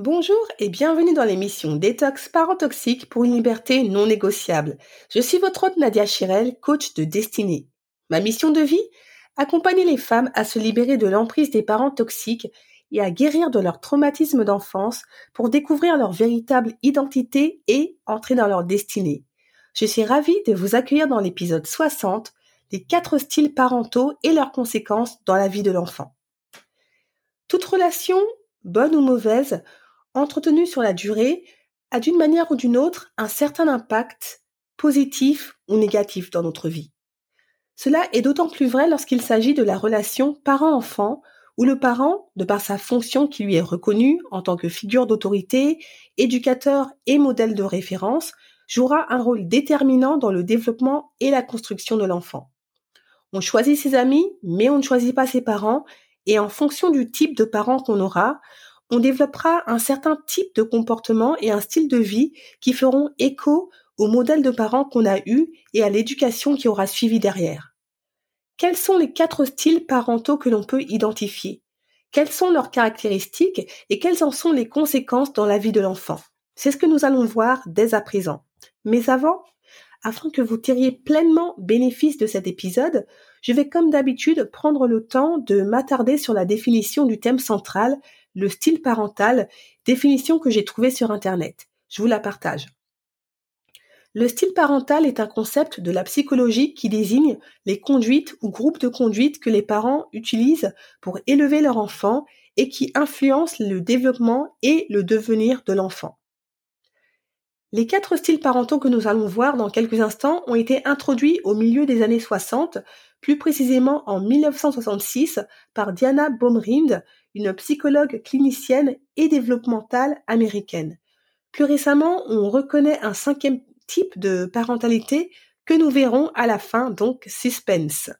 Bonjour et bienvenue dans l'émission Détox Parents Toxiques pour une liberté non négociable. Je suis votre hôte Nadia Chirel, coach de destinée. Ma mission de vie? Accompagner les femmes à se libérer de l'emprise des parents toxiques et à guérir de leur traumatisme d'enfance pour découvrir leur véritable identité et entrer dans leur destinée. Je suis ravie de vous accueillir dans l'épisode 60, les quatre styles parentaux et leurs conséquences dans la vie de l'enfant. Toute relation, bonne ou mauvaise, entretenu sur la durée a d'une manière ou d'une autre un certain impact positif ou négatif dans notre vie. Cela est d'autant plus vrai lorsqu'il s'agit de la relation parent-enfant où le parent, de par sa fonction qui lui est reconnue en tant que figure d'autorité, éducateur et modèle de référence, jouera un rôle déterminant dans le développement et la construction de l'enfant. On choisit ses amis, mais on ne choisit pas ses parents, et en fonction du type de parent qu'on aura, on développera un certain type de comportement et un style de vie qui feront écho au modèle de parents qu'on a eu et à l'éducation qui aura suivi derrière. Quels sont les quatre styles parentaux que l'on peut identifier? Quelles sont leurs caractéristiques et quelles en sont les conséquences dans la vie de l'enfant? C'est ce que nous allons voir dès à présent. Mais avant, afin que vous tiriez pleinement bénéfice de cet épisode, je vais comme d'habitude prendre le temps de m'attarder sur la définition du thème central, le style parental, définition que j'ai trouvée sur Internet. Je vous la partage. Le style parental est un concept de la psychologie qui désigne les conduites ou groupes de conduites que les parents utilisent pour élever leur enfant et qui influencent le développement et le devenir de l'enfant. Les quatre styles parentaux que nous allons voir dans quelques instants ont été introduits au milieu des années 60, plus précisément en 1966 par Diana Baumrind, une psychologue clinicienne et développementale américaine. Plus récemment, on reconnaît un cinquième type de parentalité que nous verrons à la fin, donc suspense.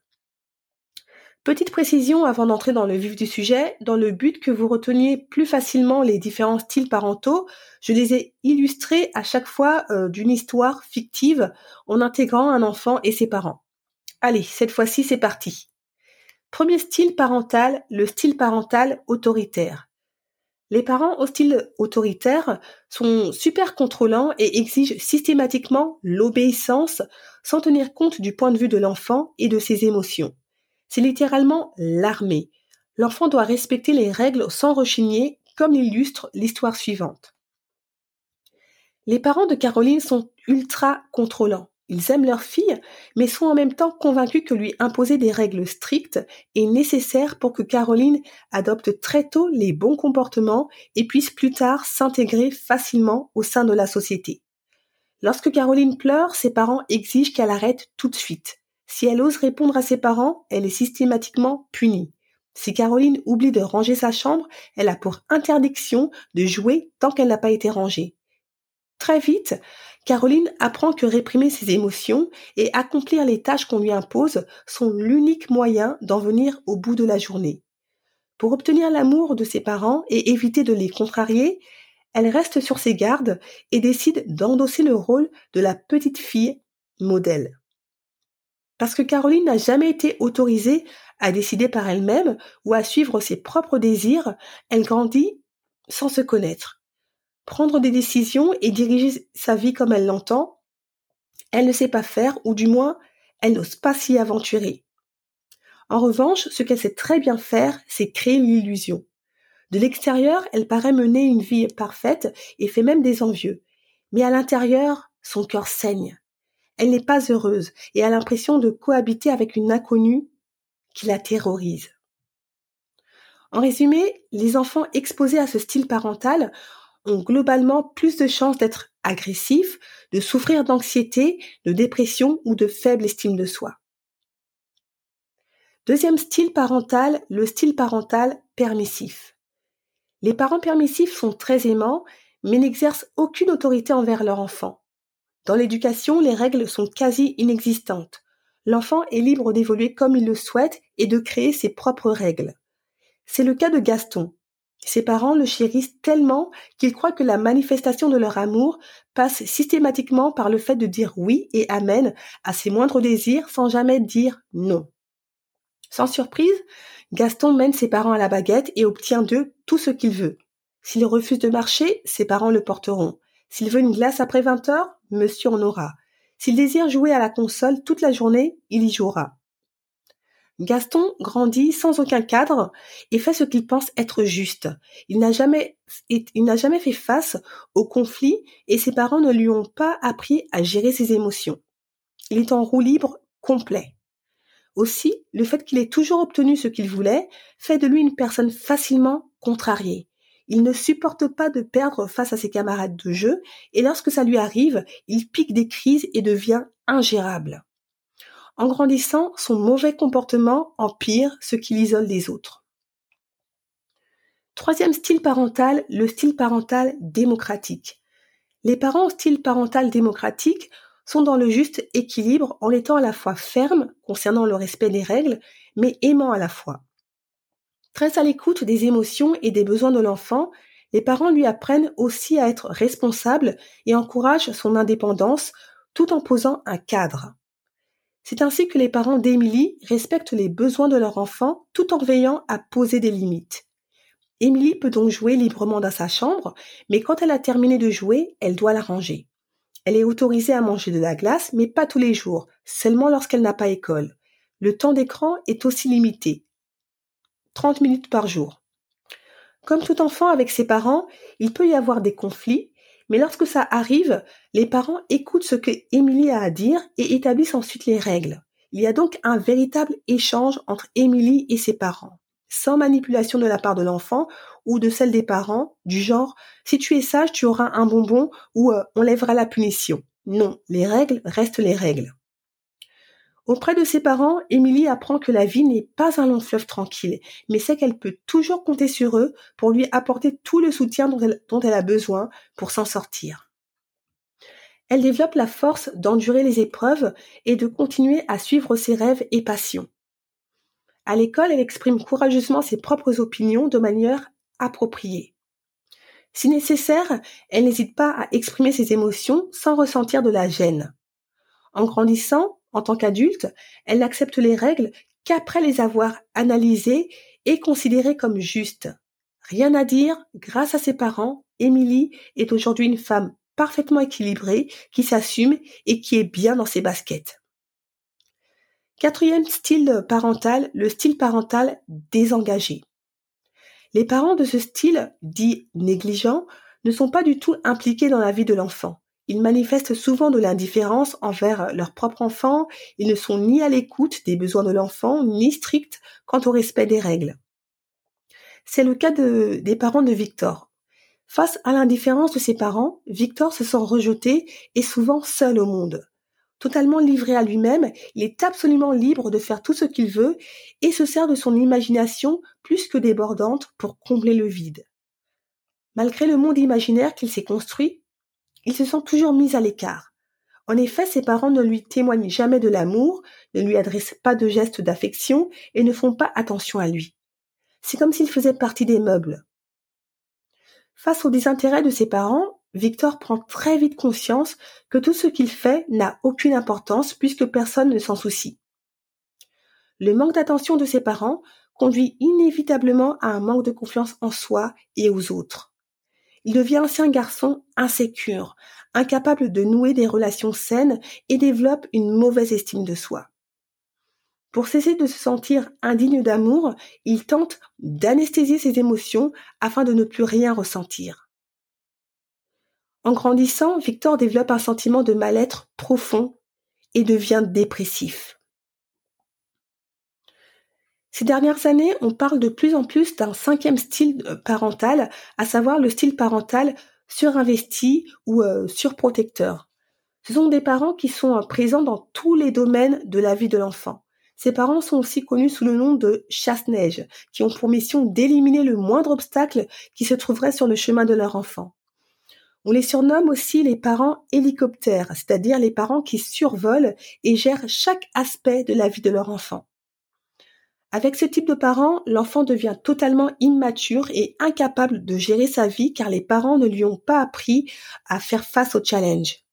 Petite précision avant d'entrer dans le vif du sujet, dans le but que vous reteniez plus facilement les différents styles parentaux, je les ai illustrés à chaque fois euh, d'une histoire fictive en intégrant un enfant et ses parents. Allez, cette fois-ci c'est parti. Premier style parental, le style parental autoritaire. Les parents au style autoritaire sont super contrôlants et exigent systématiquement l'obéissance sans tenir compte du point de vue de l'enfant et de ses émotions. C'est littéralement l'armée. L'enfant doit respecter les règles sans rechigner, comme l'illustre l'histoire suivante. Les parents de Caroline sont ultra contrôlants. Ils aiment leur fille, mais sont en même temps convaincus que lui imposer des règles strictes est nécessaire pour que Caroline adopte très tôt les bons comportements et puisse plus tard s'intégrer facilement au sein de la société. Lorsque Caroline pleure, ses parents exigent qu'elle arrête tout de suite. Si elle ose répondre à ses parents, elle est systématiquement punie. Si Caroline oublie de ranger sa chambre, elle a pour interdiction de jouer tant qu'elle n'a pas été rangée. Très vite, Caroline apprend que réprimer ses émotions et accomplir les tâches qu'on lui impose sont l'unique moyen d'en venir au bout de la journée. Pour obtenir l'amour de ses parents et éviter de les contrarier, elle reste sur ses gardes et décide d'endosser le rôle de la petite fille modèle. Parce que Caroline n'a jamais été autorisée à décider par elle-même ou à suivre ses propres désirs, elle grandit sans se connaître. Prendre des décisions et diriger sa vie comme elle l'entend, elle ne sait pas faire, ou du moins, elle n'ose pas s'y aventurer. En revanche, ce qu'elle sait très bien faire, c'est créer l'illusion. De l'extérieur, elle paraît mener une vie parfaite et fait même des envieux. Mais à l'intérieur, son cœur saigne. Elle n'est pas heureuse et a l'impression de cohabiter avec une inconnue qui la terrorise. En résumé, les enfants exposés à ce style parental ont globalement plus de chances d'être agressifs, de souffrir d'anxiété, de dépression ou de faible estime de soi. Deuxième style parental, le style parental permissif. Les parents permissifs sont très aimants, mais n'exercent aucune autorité envers leur enfant. Dans l'éducation, les règles sont quasi inexistantes. L'enfant est libre d'évoluer comme il le souhaite et de créer ses propres règles. C'est le cas de Gaston. Ses parents le chérissent tellement qu'ils croient que la manifestation de leur amour passe systématiquement par le fait de dire oui et amen à ses moindres désirs sans jamais dire non. Sans surprise, Gaston mène ses parents à la baguette et obtient d'eux tout ce qu'il veut. S'il refuse de marcher, ses parents le porteront. S'il veut une glace après 20 heures, monsieur en aura. S'il désire jouer à la console toute la journée, il y jouera. Gaston grandit sans aucun cadre et fait ce qu'il pense être juste. Il n'a jamais, il n'a jamais fait face au conflit et ses parents ne lui ont pas appris à gérer ses émotions. Il est en roue libre complet. Aussi, le fait qu'il ait toujours obtenu ce qu'il voulait fait de lui une personne facilement contrariée. Il ne supporte pas de perdre face à ses camarades de jeu et lorsque ça lui arrive, il pique des crises et devient ingérable. En grandissant, son mauvais comportement empire ce qui l'isole des autres. Troisième style parental, le style parental démocratique. Les parents au style parental démocratique sont dans le juste équilibre en étant à la fois fermes concernant le respect des règles, mais aimant à la fois. Très à l'écoute des émotions et des besoins de l'enfant, les parents lui apprennent aussi à être responsables et encouragent son indépendance tout en posant un cadre. C'est ainsi que les parents d'Émilie respectent les besoins de leur enfant tout en veillant à poser des limites. Émilie peut donc jouer librement dans sa chambre, mais quand elle a terminé de jouer, elle doit la ranger. Elle est autorisée à manger de la glace, mais pas tous les jours, seulement lorsqu'elle n'a pas école. Le temps d'écran est aussi limité. 30 minutes par jour. Comme tout enfant avec ses parents, il peut y avoir des conflits, mais lorsque ça arrive, les parents écoutent ce que Émilie a à dire et établissent ensuite les règles. Il y a donc un véritable échange entre Émilie et ses parents sans manipulation de la part de l'enfant ou de celle des parents, du genre si tu es sage, tu auras un bonbon ou euh, on lèvera la punition. Non, les règles restent les règles. Auprès de ses parents, Émilie apprend que la vie n'est pas un long fleuve tranquille, mais sait qu'elle peut toujours compter sur eux pour lui apporter tout le soutien dont elle, dont elle a besoin pour s'en sortir. Elle développe la force d'endurer les épreuves et de continuer à suivre ses rêves et passions. À l'école, elle exprime courageusement ses propres opinions de manière appropriée. Si nécessaire, elle n'hésite pas à exprimer ses émotions sans ressentir de la gêne. En grandissant, en tant qu'adulte, elle n'accepte les règles qu'après les avoir analysées et considérées comme justes. Rien à dire, grâce à ses parents, Émilie est aujourd'hui une femme parfaitement équilibrée, qui s'assume et qui est bien dans ses baskets. Quatrième style parental, le style parental désengagé. Les parents de ce style, dit négligent, ne sont pas du tout impliqués dans la vie de l'enfant. Ils manifestent souvent de l'indifférence envers leur propre enfant, ils ne sont ni à l'écoute des besoins de l'enfant, ni stricts quant au respect des règles. C'est le cas des parents de Victor. Face à l'indifférence de ses parents, Victor se sent rejeté et souvent seul au monde. Totalement livré à lui-même, il est absolument libre de faire tout ce qu'il veut et se sert de son imagination plus que débordante pour combler le vide. Malgré le monde imaginaire qu'il s'est construit, il se sent toujours mis à l'écart. En effet, ses parents ne lui témoignent jamais de l'amour, ne lui adressent pas de gestes d'affection et ne font pas attention à lui. C'est comme s'il faisait partie des meubles. Face au désintérêt de ses parents, Victor prend très vite conscience que tout ce qu'il fait n'a aucune importance puisque personne ne s'en soucie. Le manque d'attention de ses parents conduit inévitablement à un manque de confiance en soi et aux autres. Il devient ainsi un garçon insécure, incapable de nouer des relations saines et développe une mauvaise estime de soi. Pour cesser de se sentir indigne d'amour, il tente d'anesthésier ses émotions afin de ne plus rien ressentir. En grandissant, Victor développe un sentiment de mal-être profond et devient dépressif. Ces dernières années, on parle de plus en plus d'un cinquième style euh, parental, à savoir le style parental surinvesti ou euh, surprotecteur. Ce sont des parents qui sont euh, présents dans tous les domaines de la vie de l'enfant. Ces parents sont aussi connus sous le nom de chasse-neige, qui ont pour mission d'éliminer le moindre obstacle qui se trouverait sur le chemin de leur enfant. On les surnomme aussi les parents hélicoptères, c'est-à-dire les parents qui survolent et gèrent chaque aspect de la vie de leur enfant. Avec ce type de parents, l'enfant devient totalement immature et incapable de gérer sa vie car les parents ne lui ont pas appris à faire face aux challenges.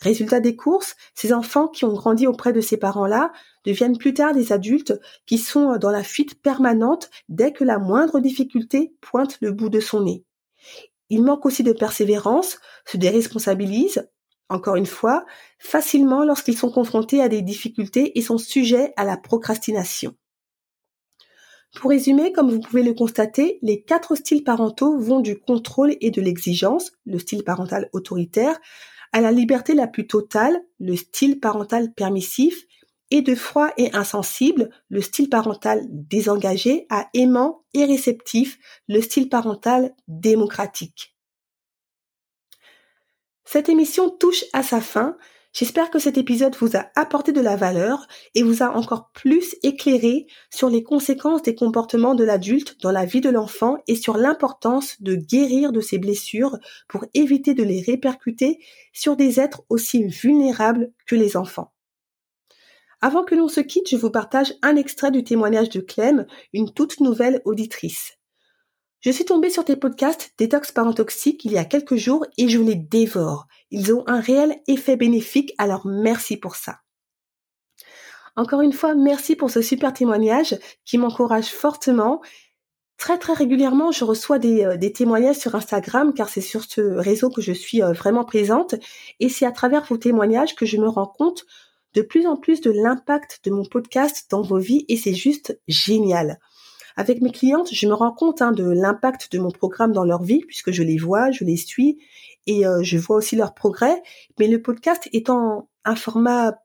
Résultat des courses, ces enfants qui ont grandi auprès de ces parents-là deviennent plus tard des adultes qui sont dans la fuite permanente dès que la moindre difficulté pointe le bout de son nez. Ils manquent aussi de persévérance, se déresponsabilisent, encore une fois, facilement lorsqu'ils sont confrontés à des difficultés et sont sujets à la procrastination. Pour résumer, comme vous pouvez le constater, les quatre styles parentaux vont du contrôle et de l'exigence, le style parental autoritaire, à la liberté la plus totale, le style parental permissif, et de froid et insensible, le style parental désengagé, à aimant et réceptif, le style parental démocratique. Cette émission touche à sa fin. J'espère que cet épisode vous a apporté de la valeur et vous a encore plus éclairé sur les conséquences des comportements de l'adulte dans la vie de l'enfant et sur l'importance de guérir de ses blessures pour éviter de les répercuter sur des êtres aussi vulnérables que les enfants. Avant que l'on se quitte, je vous partage un extrait du témoignage de Clem, une toute nouvelle auditrice. Je suis tombée sur tes podcasts Détox Parent Toxique il y a quelques jours et je les dévore. Ils ont un réel effet bénéfique, alors merci pour ça. Encore une fois, merci pour ce super témoignage qui m'encourage fortement. Très très régulièrement, je reçois des, euh, témoignages sur Instagram car c'est sur ce réseau que je suis euh, vraiment présente et c'est à travers vos témoignages que je me rends compte de plus en plus de l'impact de mon podcast dans vos vies et c'est juste génial. Avec mes clientes, je me rends compte hein, de l'impact de mon programme dans leur vie puisque je les vois, je les suis et euh, je vois aussi leur progrès. Mais le podcast étant un format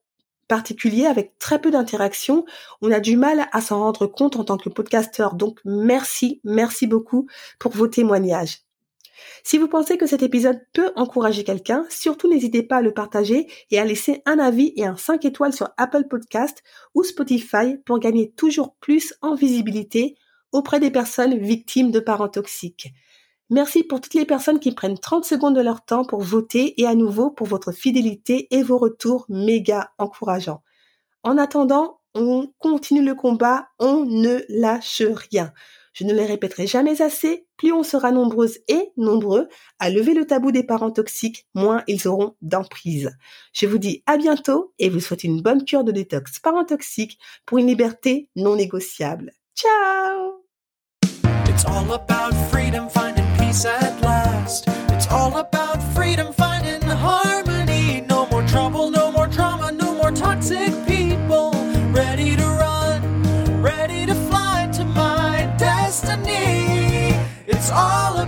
particulier avec très peu d'interactions, on a du mal à s'en rendre compte en tant que podcasteur. Donc merci, merci beaucoup pour vos témoignages. Si vous pensez que cet épisode peut encourager quelqu'un, surtout n'hésitez pas à le partager et à laisser un avis et un 5 étoiles sur Apple Podcast ou Spotify pour gagner toujours plus en visibilité auprès des personnes victimes de parents toxiques. Merci pour toutes les personnes qui prennent 30 secondes de leur temps pour voter et à nouveau pour votre fidélité et vos retours méga encourageants. En attendant, on continue le combat, on ne lâche rien. Je ne les répéterai jamais assez, plus on sera nombreuses et nombreux à lever le tabou des parents toxiques, moins ils auront d'emprise. Je vous dis à bientôt et vous souhaite une bonne cure de détox parents toxiques pour une liberté non négociable. Ciao all